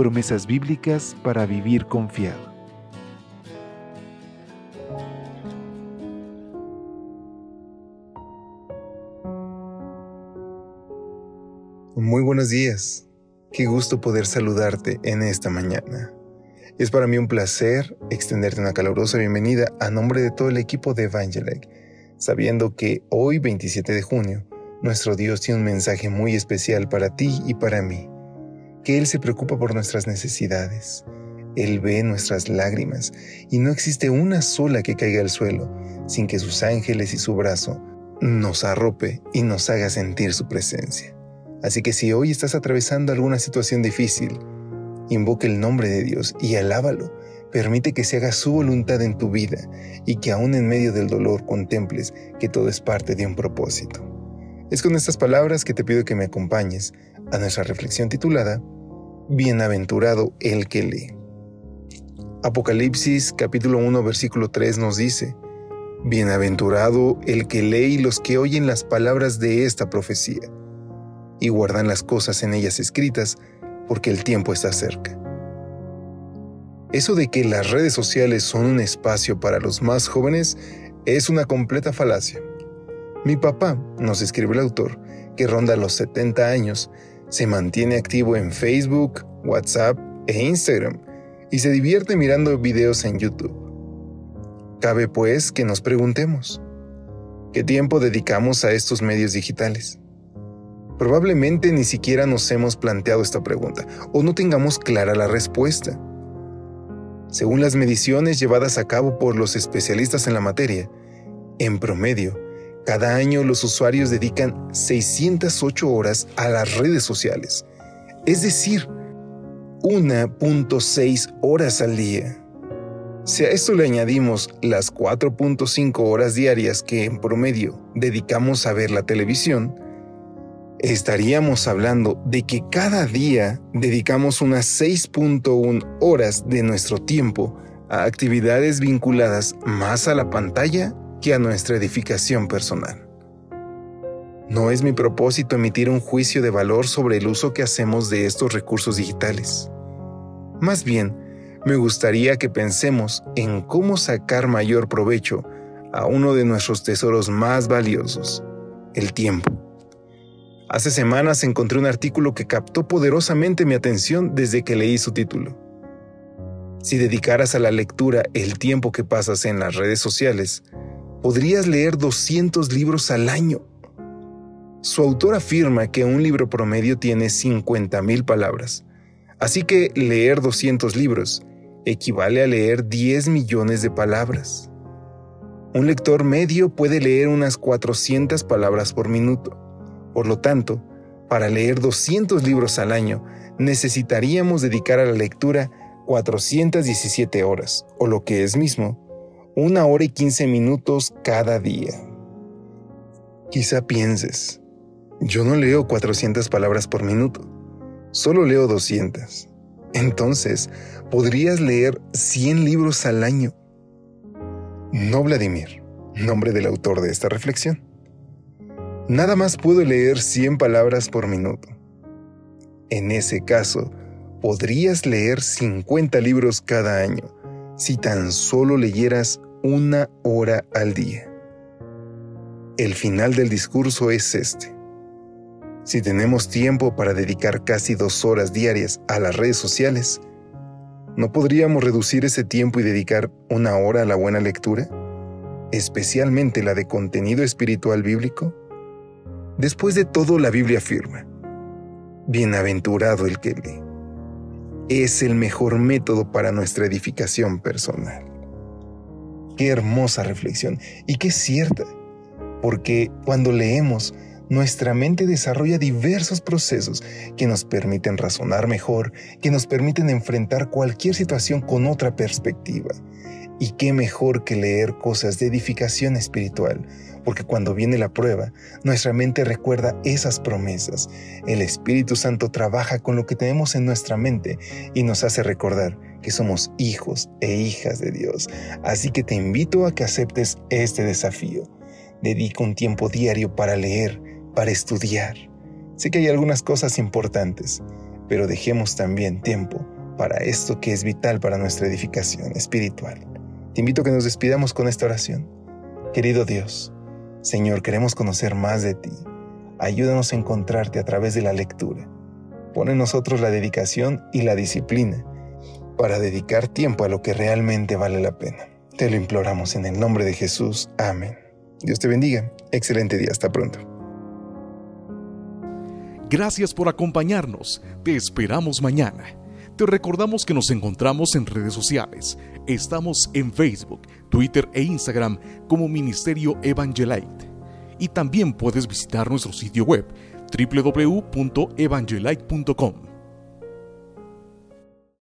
Promesas bíblicas para vivir confiado. Muy buenos días. Qué gusto poder saludarte en esta mañana. Es para mí un placer extenderte una calurosa bienvenida a nombre de todo el equipo de Evangelike, sabiendo que hoy 27 de junio, nuestro Dios tiene un mensaje muy especial para ti y para mí, que Él se preocupa por nuestras necesidades, Él ve nuestras lágrimas y no existe una sola que caiga al suelo sin que sus ángeles y su brazo nos arrope y nos haga sentir su presencia. Así que si hoy estás atravesando alguna situación difícil, invoca el nombre de Dios y alábalo. Permite que se haga su voluntad en tu vida y que aún en medio del dolor contemples que todo es parte de un propósito. Es con estas palabras que te pido que me acompañes a nuestra reflexión titulada Bienaventurado el que lee. Apocalipsis capítulo 1 versículo 3 nos dice, Bienaventurado el que lee y los que oyen las palabras de esta profecía y guardan las cosas en ellas escritas, porque el tiempo está cerca. Eso de que las redes sociales son un espacio para los más jóvenes es una completa falacia. Mi papá, nos escribe el autor, que ronda los 70 años, se mantiene activo en Facebook, WhatsApp e Instagram y se divierte mirando videos en YouTube. Cabe pues que nos preguntemos, ¿qué tiempo dedicamos a estos medios digitales? Probablemente ni siquiera nos hemos planteado esta pregunta o no tengamos clara la respuesta. Según las mediciones llevadas a cabo por los especialistas en la materia, en promedio, cada año los usuarios dedican 608 horas a las redes sociales, es decir, 1.6 horas al día. Si a esto le añadimos las 4.5 horas diarias que en promedio dedicamos a ver la televisión, estaríamos hablando de que cada día dedicamos unas 6.1 horas de nuestro tiempo a actividades vinculadas más a la pantalla que a nuestra edificación personal. No es mi propósito emitir un juicio de valor sobre el uso que hacemos de estos recursos digitales. Más bien, me gustaría que pensemos en cómo sacar mayor provecho a uno de nuestros tesoros más valiosos, el tiempo. Hace semanas encontré un artículo que captó poderosamente mi atención desde que leí su título. Si dedicaras a la lectura el tiempo que pasas en las redes sociales, podrías leer 200 libros al año. Su autor afirma que un libro promedio tiene 50.000 palabras, así que leer 200 libros equivale a leer 10 millones de palabras. Un lector medio puede leer unas 400 palabras por minuto. Por lo tanto, para leer 200 libros al año, necesitaríamos dedicar a la lectura 417 horas, o lo que es mismo, una hora y 15 minutos cada día. Quizá pienses, yo no leo 400 palabras por minuto, solo leo 200. Entonces, podrías leer 100 libros al año. No Vladimir, nombre del autor de esta reflexión. Nada más puedo leer 100 palabras por minuto. En ese caso, podrías leer 50 libros cada año si tan solo leyeras una hora al día. El final del discurso es este. Si tenemos tiempo para dedicar casi dos horas diarias a las redes sociales, ¿no podríamos reducir ese tiempo y dedicar una hora a la buena lectura? Especialmente la de contenido espiritual bíblico. Después de todo, la Biblia afirma, Bienaventurado el que lee. Es el mejor método para nuestra edificación personal. Qué hermosa reflexión y qué cierta, porque cuando leemos nuestra mente desarrolla diversos procesos que nos permiten razonar mejor, que nos permiten enfrentar cualquier situación con otra perspectiva. Y qué mejor que leer cosas de edificación espiritual, porque cuando viene la prueba, nuestra mente recuerda esas promesas. El Espíritu Santo trabaja con lo que tenemos en nuestra mente y nos hace recordar que somos hijos e hijas de Dios. Así que te invito a que aceptes este desafío. Dedica un tiempo diario para leer, para estudiar. Sé que hay algunas cosas importantes, pero dejemos también tiempo para esto que es vital para nuestra edificación espiritual. Te invito a que nos despidamos con esta oración. Querido Dios, Señor, queremos conocer más de ti. Ayúdanos a encontrarte a través de la lectura. Pone en nosotros la dedicación y la disciplina para dedicar tiempo a lo que realmente vale la pena. Te lo imploramos en el nombre de Jesús. Amén. Dios te bendiga. Excelente día. Hasta pronto. Gracias por acompañarnos. Te esperamos mañana. Te recordamos que nos encontramos en redes sociales. Estamos en Facebook, Twitter e Instagram como Ministerio Evangelite. Y también puedes visitar nuestro sitio web www.evangelite.com